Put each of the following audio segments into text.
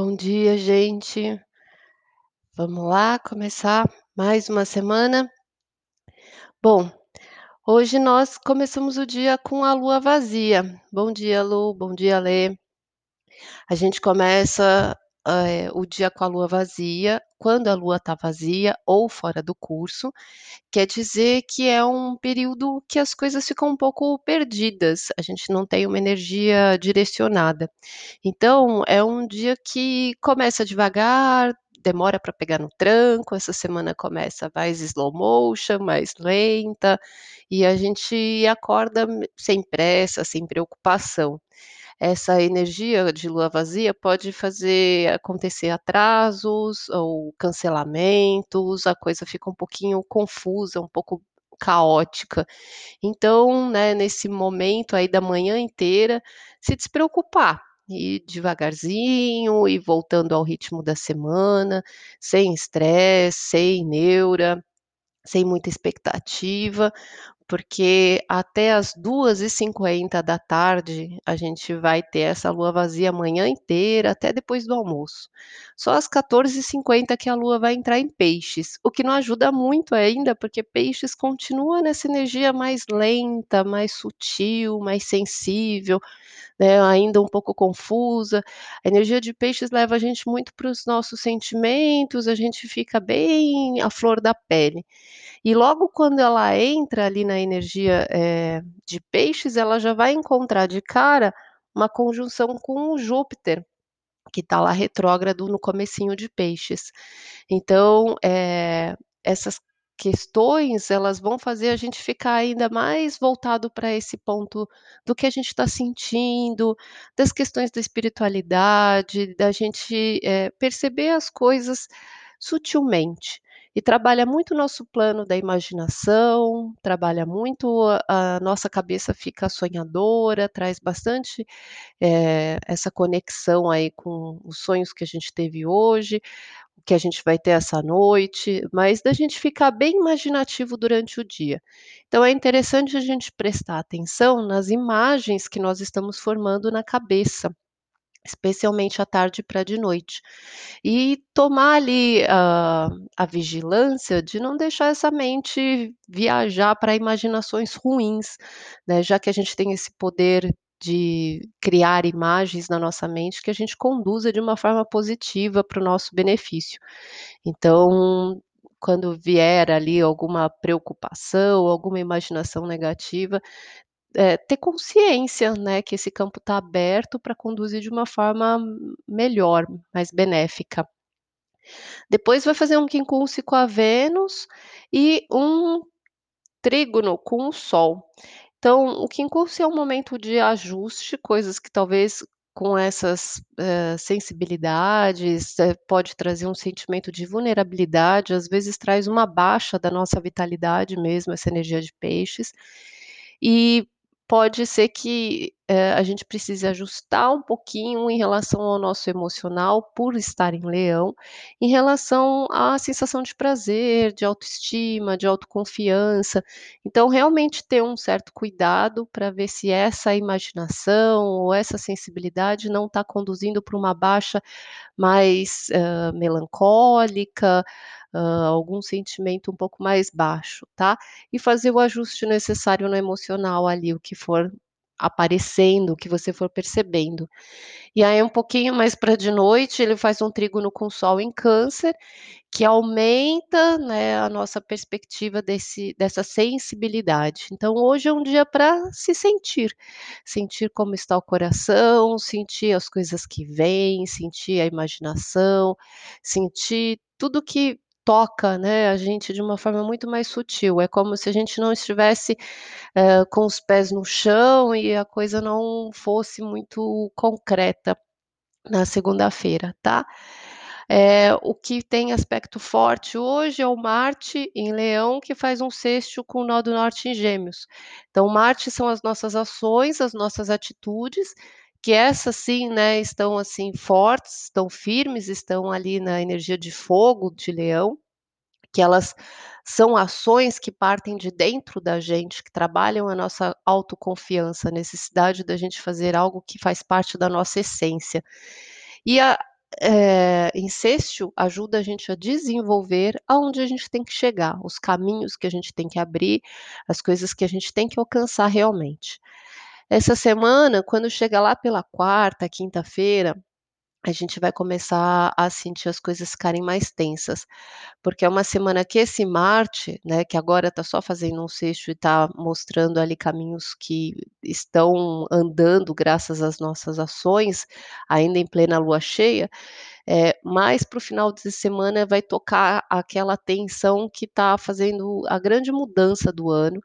Bom dia, gente. Vamos lá começar mais uma semana? Bom, hoje nós começamos o dia com a lua vazia. Bom dia, Lu, bom dia, Lê. A gente começa, eh, o dia com a lua vazia, quando a lua está vazia ou fora do curso, quer dizer que é um período que as coisas ficam um pouco perdidas, a gente não tem uma energia direcionada. Então, é um dia que começa devagar, demora para pegar no tranco, essa semana começa mais slow motion, mais lenta, e a gente acorda sem pressa, sem preocupação. Essa energia de lua vazia pode fazer acontecer atrasos ou cancelamentos, a coisa fica um pouquinho confusa, um pouco caótica. Então, né, nesse momento aí da manhã inteira, se despreocupar, ir devagarzinho, ir voltando ao ritmo da semana, sem estresse, sem neura, sem muita expectativa, porque até às 14h50 a gente vai ter essa lua vazia a manhã inteira, até depois do almoço. Só às 14h50 que a lua vai entrar em peixes, o que não ajuda muito ainda, porque peixes continua nessa energia mais lenta, mais sutil, mais sensível, né, ainda um pouco confusa. A energia de peixes leva a gente muito para os nossos sentimentos, a gente fica bem à flor da pele. E logo quando ela entra ali na energia, eh, de peixes, ela já vai encontrar de cara uma conjunção com o Júpiter, que está lá retrógrado no comecinho de peixes. Então, eh, essas questões, elas vão fazer a gente ficar ainda mais voltado para esse ponto do que a gente está sentindo, das questões da espiritualidade, da gente, eh, perceber as coisas sutilmente. E trabalha muito o nosso plano da imaginação, trabalha muito a nossa cabeça fica sonhadora, traz bastante, eh, essa conexão aí com os sonhos que a gente teve hoje, o que a gente vai ter essa noite, mas da gente ficar bem imaginativo durante o dia. Então é interessante a gente prestar atenção nas imagens que nós estamos formando na cabeça, especialmente à tarde para de noite. E tomar ali a a vigilância de não deixar essa mente viajar para imaginações ruins, né, já que a gente tem esse poder de criar imagens na nossa mente, que a gente conduza de uma forma positiva para o nosso benefício. Então, quando vier ali alguma preocupação, alguma imaginação negativa, eh, ter consciência, né, que esse campo está aberto para conduzir de uma forma melhor, mais benéfica. Depois vai fazer um quincunce com a Vênus e um trígono com o Sol. Então, o quincunce é um momento de ajuste, coisas que talvez com essas, eh, sensibilidades, eh, pode trazer um sentimento de vulnerabilidade, às vezes traz uma baixa da nossa vitalidade mesmo, essa energia de peixes. E pode ser que, eh, a gente precise ajustar um pouquinho em relação ao nosso emocional, por estar em Leão, em relação à sensação de prazer, de autoestima, de autoconfiança. Então, realmente ter um certo cuidado para ver se essa imaginação ou essa sensibilidade não está conduzindo para uma baixa mais, hã, melancólica, hã, algum sentimento um pouco mais baixo, tá. E fazer o ajuste necessário no emocional ali, o que for aparecendo, que você for percebendo. E aí um pouquinho mais para de noite, ele faz um trígono com Sol em Câncer, que aumenta, né, a nossa perspectiva desse dessa sensibilidade. Então hoje é um dia para se sentir, sentir como está o coração, sentir as coisas que vêm, sentir a imaginação, sentir tudo que toca, né, a gente de uma forma muito mais sutil, é como se a gente não estivesse, hã, com os pés no chão e a coisa não fosse muito concreta na segunda-feira, tá. Eh, o que tem aspecto forte hoje é o Marte em Leão, que faz um sexto com o nó do norte em Gêmeos. Então Marte são as nossas ações, as nossas atitudes, que essas sim, né, estão assim fortes, estão firmes, estão ali na energia de fogo de Leão, que elas são ações que partem de dentro da gente, que trabalham a nossa autoconfiança, a necessidade da gente fazer algo que faz parte da nossa essência. E a Sextil ajuda a gente a desenvolver aonde a gente tem que chegar, os caminhos que a gente tem que abrir, as coisas que a gente tem que alcançar realmente. Essa semana, quando chega lá pela quarta, quinta-feira, a gente vai começar a sentir as coisas ficarem mais tensas, porque é uma semana que esse Marte, né, que agora está só fazendo um sexto e está mostrando ali caminhos que estão andando graças às nossas ações, ainda em plena lua cheia, eh, mais para o final de semana vai tocar aquela tensão que está fazendo a grande mudança do ano,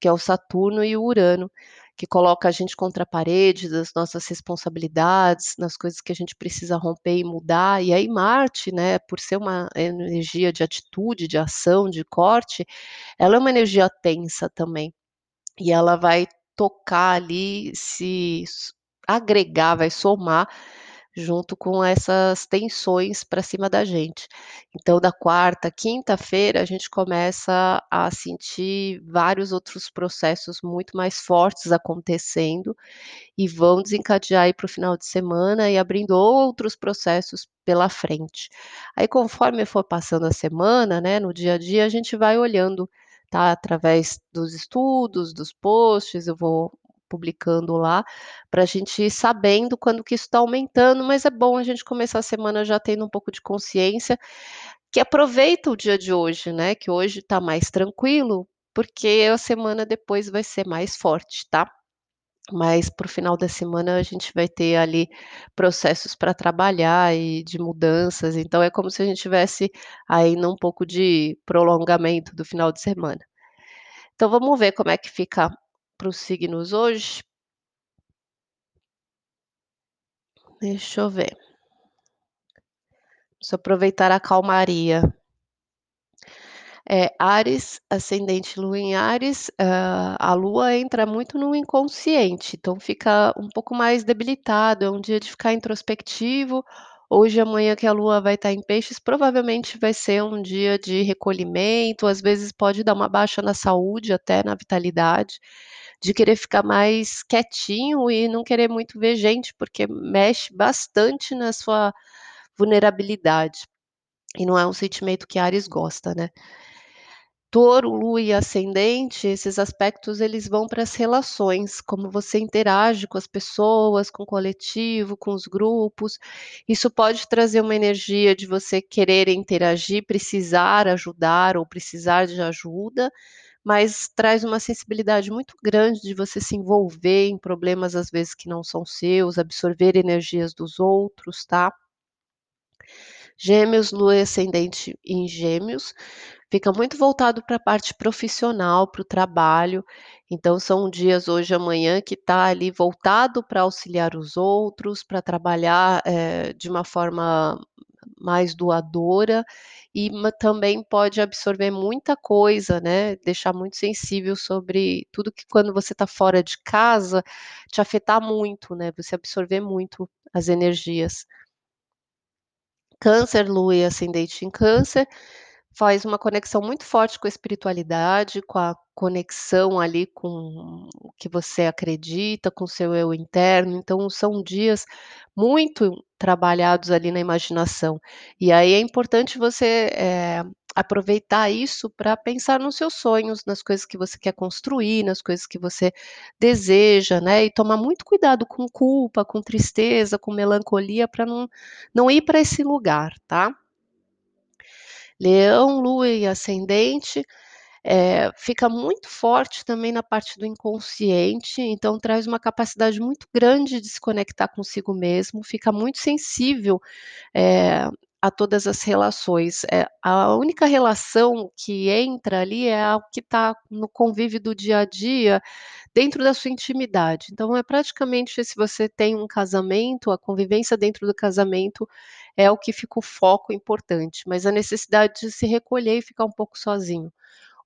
que é o Saturno e o Urano, que coloca a gente contra a parede das nossas responsabilidades, nas coisas que a gente precisa romper e mudar, e aí Marte, né, por ser uma energia de atitude, de ação, de corte, ela é uma energia tensa também. E ela vai tocar ali, se agregar, vai somar junto com essas tensões para cima da gente. Então, da quarta, quinta-feira, a gente começa a sentir vários outros processos muito mais fortes acontecendo e vão desencadear aí para o final de semana e abrindo outros processos pela frente. Aí, conforme for passando a semana, né, no dia a dia, a gente vai olhando, tá, através dos estudos, dos posts, eu vou publicando lá, para a gente ir sabendo quando que isso está aumentando, mas é bom a gente começar a semana já tendo um pouco de consciência, que aproveita o dia de hoje, né, que hoje está mais tranquilo, porque a semana depois vai ser mais forte, tá. Mas para o final da semana a gente vai ter ali processos para trabalhar e de mudanças, então é como se a gente tivesse aí num pouco de prolongamento do final de semana. Então vamos ver como é que fica para os signos hoje. Deixa eu ver. Vamos aproveitar a calmaria. É, Áries, ascendente lua em Áries, hã, a lua entra muito no inconsciente, então fica um pouco mais debilitado, é um dia de ficar introspectivo. Hoje amanhã que a lua vai estar em peixes, provavelmente vai ser um dia de recolhimento, às vezes pode dar uma baixa na saúde, até na vitalidade, de querer ficar mais quietinho e não querer muito ver gente, porque mexe bastante na sua vulnerabilidade. E não é um sentimento que Áries gosta, né. Touro, lua e ascendente, esses aspectos eles vão para as relações, como você interage com as pessoas, com o coletivo, com os grupos. Isso pode trazer uma energia de você querer interagir, precisar ajudar ou precisar de ajuda, mas traz uma sensibilidade muito grande de você se envolver em problemas, às vezes, que não são seus, absorver energias dos outros, tá. Gêmeos, lua ascendente em Gêmeos, fica muito voltado para a parte profissional, para o trabalho, então são dias hoje e amanhã que está ali voltado para auxiliar os outros, para trabalhar, eh, de uma forma mais doadora e também pode absorver muita coisa, né, deixar muito sensível sobre tudo que quando você está fora de casa, te afetar muito, né, você absorver muito as energias. Câncer, lua e ascendente em Câncer, faz uma conexão muito forte com a espiritualidade, com a conexão ali com o que você acredita, com o seu eu interno, então são dias muito trabalhados ali na imaginação. E aí é importante você, eh, aproveitar isso para pensar nos seus sonhos, nas coisas que você quer construir, nas coisas que você deseja, né, e tomar muito cuidado com culpa, com tristeza, com melancolia, para não não ir para esse lugar, tá. Leão, lua e ascendente, eh, fica muito forte também na parte do inconsciente, então traz uma capacidade muito grande de se conectar consigo mesmo, fica muito sensível, eh, a todas as relações. Eh, a única relação que entra ali é a que está no convívio do dia a dia, dentro da sua intimidade. Então é praticamente se você tem um casamento, a convivência dentro do casamento é o que fica o foco importante, mas a necessidade de se recolher e ficar um pouco sozinho.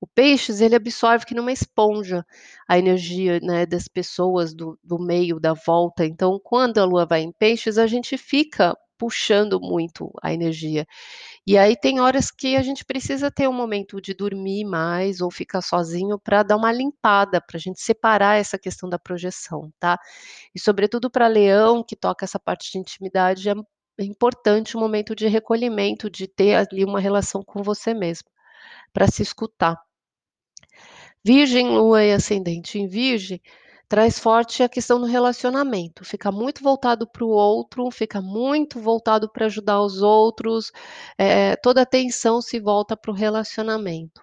O Peixes, ele absorve que nem uma esponja a energia, né, das pessoas, do do meio, da volta, então quando a lua vai em Peixes, a gente fica puxando muito a energia. E aí tem horas que a gente precisa ter um momento de dormir mais ou ficar sozinho para dar uma limpada, para a gente separar essa questão da projeção, tá. E sobretudo para Leão, que toca essa parte de intimidade, é importante o momento de recolhimento, de ter ali uma relação com você mesmo, pra se escutar. Virgem, Lua e ascendente em Virgem, traz forte a questão do relacionamento, fica muito voltado para o outro, fica muito voltado pra ajudar os outros, eh, toda a atenção se volta para o relacionamento.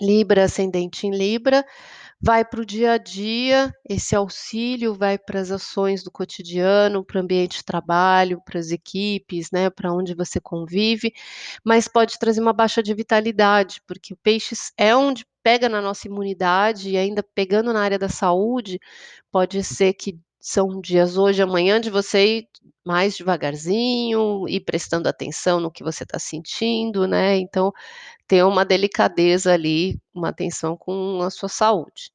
Libra, ascendente em Libra, vai para o dia a dia, esse auxílio vai para as ações do cotidiano, para o ambiente de trabalho, para as equipes, né, pra onde você convive, mas pode trazer uma baixa de vitalidade, porque o Peixes é onde pega na nossa imunidade e ainda pegando na área da saúde, pode ser que são dias hoje amanhã de você ir mais devagarzinho, ir prestando atenção no que você tá sentindo, né, então, ter uma delicadeza ali, uma atenção com a sua saúde.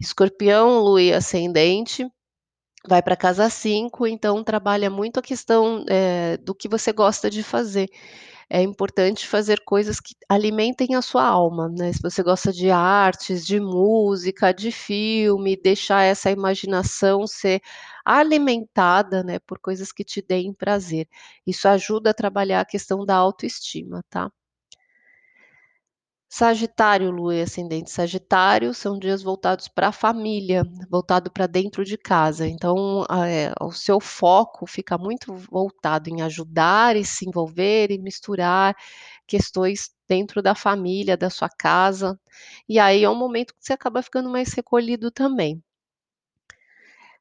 Escorpião, Lua e ascendente, vai pra casa 5, então trabalha muito a questão, eh, do que você gosta de fazer. É importante fazer coisas que alimentem a sua alma, né, se você gosta de artes, de música, de filme, deixar essa imaginação ser alimentada, né, por coisas que te deem prazer. Isso ajuda a trabalhar a questão da autoestima, tá. Sagitário, Lua e ascendente Sagitário, são dias voltados pra família, voltado pra dentro de casa, então, eh, o seu foco fica muito voltado em ajudar e se envolver e misturar questões dentro da família, da sua casa, e aí é um momento que você acaba ficando mais recolhido também.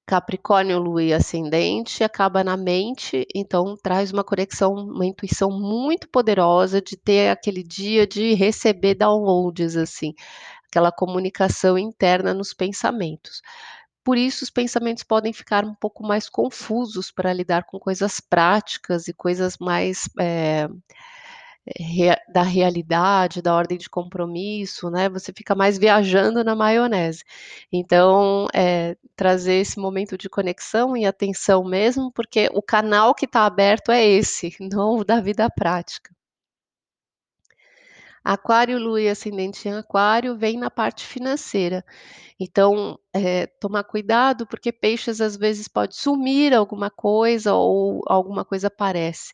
Capricórnio, Lua e ascendente, acaba na mente, então traz uma conexão, uma intuição muito poderosa de ter aquele dia de receber downloads, assim, aquela comunicação interna nos pensamentos. Por isso os pensamentos podem ficar um pouco mais confusos pra lidar com coisas práticas e coisas mais, rea da realidade, da ordem de compromisso, né, você fica mais viajando na maionese. Então, eh, trazer esse momento de conexão e atenção mesmo, porque o canal que tá aberto é esse, não o da vida prática. Aquário, Lua e ascendente em Aquário, vem na parte financeira, então, eh, tomar cuidado, porque Peixes às vezes pode sumir alguma coisa ou alguma coisa aparece,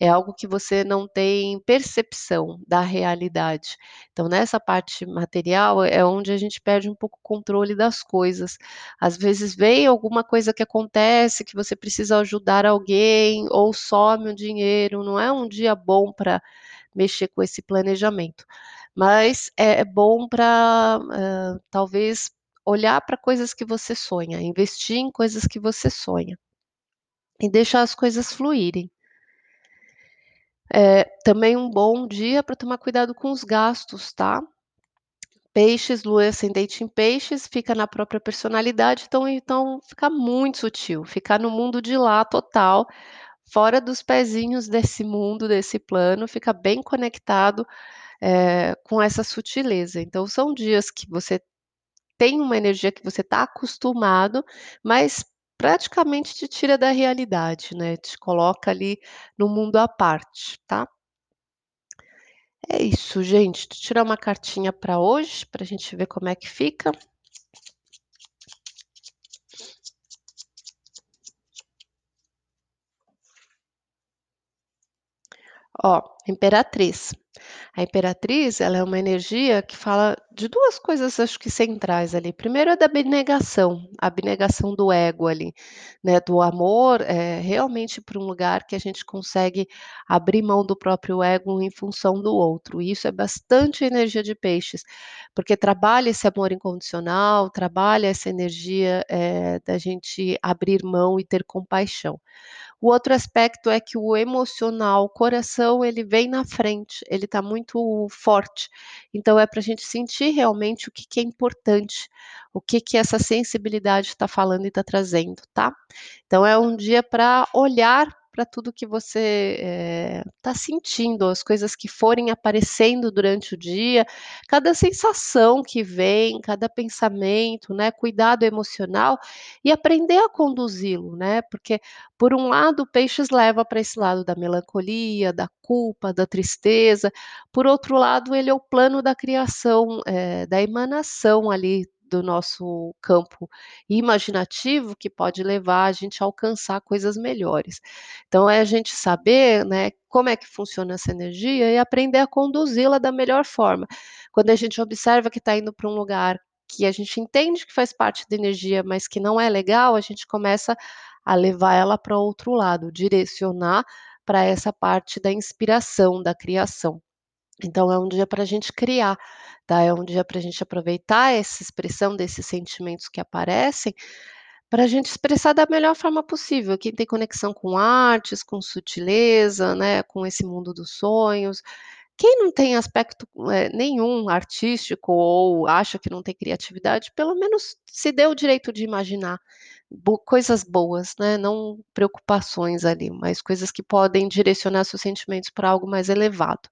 é algo que você não tem percepção da realidade. Então nessa parte material é onde a gente perde um pouco o controle das coisas. Às vezes vem alguma coisa que acontece, que você precisa ajudar alguém ou some um dinheiro, não é um dia bom pra mexer com esse planejamento. Mas é bom pra, hã, talvez olhar pra coisas que você sonha, investir em coisas que você sonha. E deixar as coisas fluírem. Eh, também um bom dia pra tomar cuidado com os gastos, tá. Peixes, Lua ascendente em Peixes, fica na própria personalidade, então então fica muito sutil, fica no mundo de lá total, fora dos pezinhos desse mundo, desse plano, fica bem conectado, eh, com essa sutileza. Então são dias que você tem uma energia que você tá acostumado, mas praticamente te tira da realidade, né, te coloca ali num mundo à parte, tá. É isso gente, eu tirar uma cartinha pra hoje, pra gente ver como é que fica. Ó, Imperatriz. A Imperatriz, ela é uma energia que fala de 2 coisas acho que centrais ali, primeiro é da abnegação, abnegação do ego ali, né, do amor, eh, realmente pra um lugar que a gente consegue abrir mão do próprio ego em função do outro, e isso é bastante energia de Peixes, porque trabalha esse amor incondicional, trabalha essa energia, eh, da gente abrir mão e ter compaixão. O outro aspecto é que o emocional, o coração, ele vem na frente, ele tá muito forte, então é pra gente sentir realmente o que que é importante, o que que essa sensibilidade tá falando e tá trazendo, tá. Então é um dia pra olhar pra tudo que você, eh, tá sentindo, as coisas que forem aparecendo durante o dia, cada sensação que vem, cada pensamento, né, cuidado emocional e aprender a conduzi-lo, né, porque por um lado Peixes leva pra esse lado da melancolia, da culpa, da tristeza, por outro lado ele é o plano da criação, eh, da emanação ali do nosso campo imaginativo que pode levar a gente a alcançar coisas melhores. Então é a gente saber, né, como é que funciona essa energia e aprender a conduzi-la da melhor forma. Quando a gente observa que está indo para um lugar que a gente entende que faz parte da energia, mas que não é legal, a gente começa a levar ela para outro lado, direcionar para essa parte da inspiração, da criação. Então é um dia para a gente criar, tá? É um dia para a gente aproveitar essa expressão desses sentimentos que aparecem, para a gente expressar da melhor forma possível. Quem tem conexão com artes, com sutileza, né, com esse mundo dos sonhos. Quem não tem aspecto, eh, nenhum artístico ou acha que não tem criatividade, pelo menos se dê o direito de imaginar bo coisas boas, né, não preocupações ali, mas coisas que podem direcionar seus sentimentos para algo mais elevado.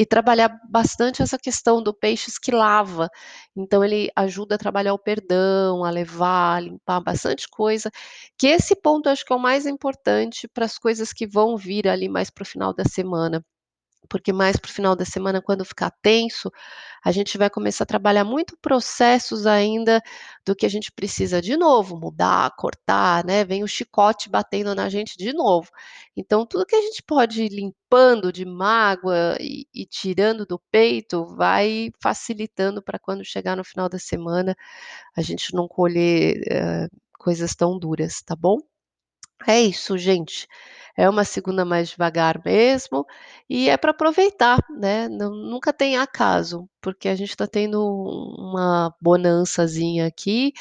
E trabalhar bastante essa questão do peixes que lava, então ele ajuda a trabalhar o perdão, a levar, a limpar bastante coisa, que esse ponto eu acho que é o mais importante para as coisas que vão vir ali mais para o final da semana. Porque mais para o final da semana, quando ficar tenso, a gente vai começar a trabalhar muito processos ainda do que a gente precisa de novo mudar, cortar, né, vem o chicote batendo na gente de novo. Então tudo que a gente pode ir limpando de mágoa e e tirando do peito, vai facilitando para quando chegar no final da semana, a gente não colher, hã, coisas tão duras, tá bom? É isso gente, é uma segunda mais devagar mesmo, e é para aproveitar, né, nunca tem acaso, porque a gente está tendo uma bonançazinha aqui,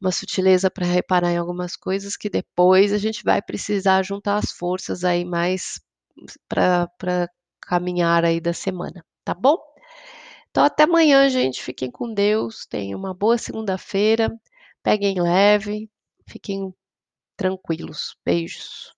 uma sutileza para reparar em algumas coisas que depois a gente vai precisar juntar as forças aí mais para caminhar aí da semana, tá bom? Então até amanhã gente, fiquem com Deus, tenham uma boa segunda-feira, peguem leve, fiquem tranquilos. Beijos.